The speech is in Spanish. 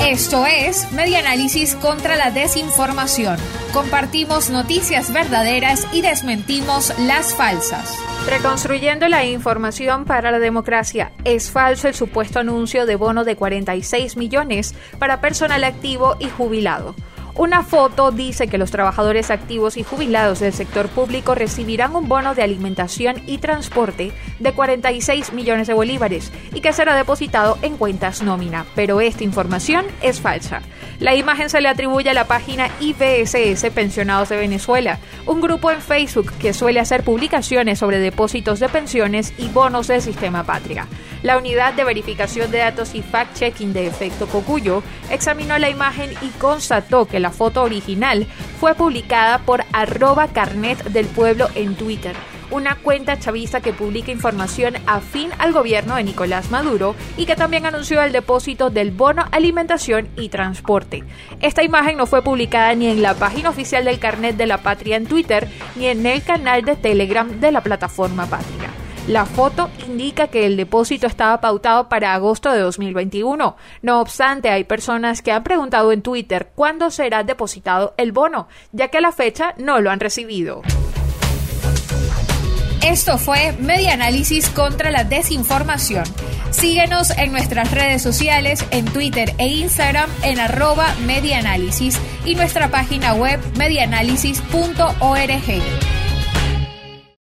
Esto es Media Análisis contra la Desinformación. Compartimos noticias verdaderas y desmentimos las falsas. Reconstruyendo la información para la democracia, es falso el supuesto anuncio de bono de 46 millones para personal activo y jubilado. Una foto dice que los trabajadores activos y jubilados del sector público recibirán un bono de alimentación y transporte de 46 millones de bolívares y que será depositado en cuentas nómina, pero esta información es falsa. La imagen se le atribuye a la página IBSS Pensionados de Venezuela, un grupo en Facebook que suele hacer publicaciones sobre depósitos de pensiones y bonos del sistema patria. La unidad de verificación de datos y fact-checking de efecto Cocuyo examinó la imagen y constató que la foto original fue publicada por arroba carnet del pueblo en Twitter una cuenta chavista que publica información afín al gobierno de Nicolás Maduro y que también anunció el depósito del bono alimentación y transporte. Esta imagen no fue publicada ni en la página oficial del Carnet de la Patria en Twitter ni en el canal de Telegram de la plataforma Patria. La foto indica que el depósito estaba pautado para agosto de 2021. No obstante, hay personas que han preguntado en Twitter cuándo será depositado el bono, ya que a la fecha no lo han recibido. Esto fue Media Análisis contra la Desinformación. Síguenos en nuestras redes sociales, en Twitter e Instagram en arroba medianálisis y nuestra página web medianálisis.org.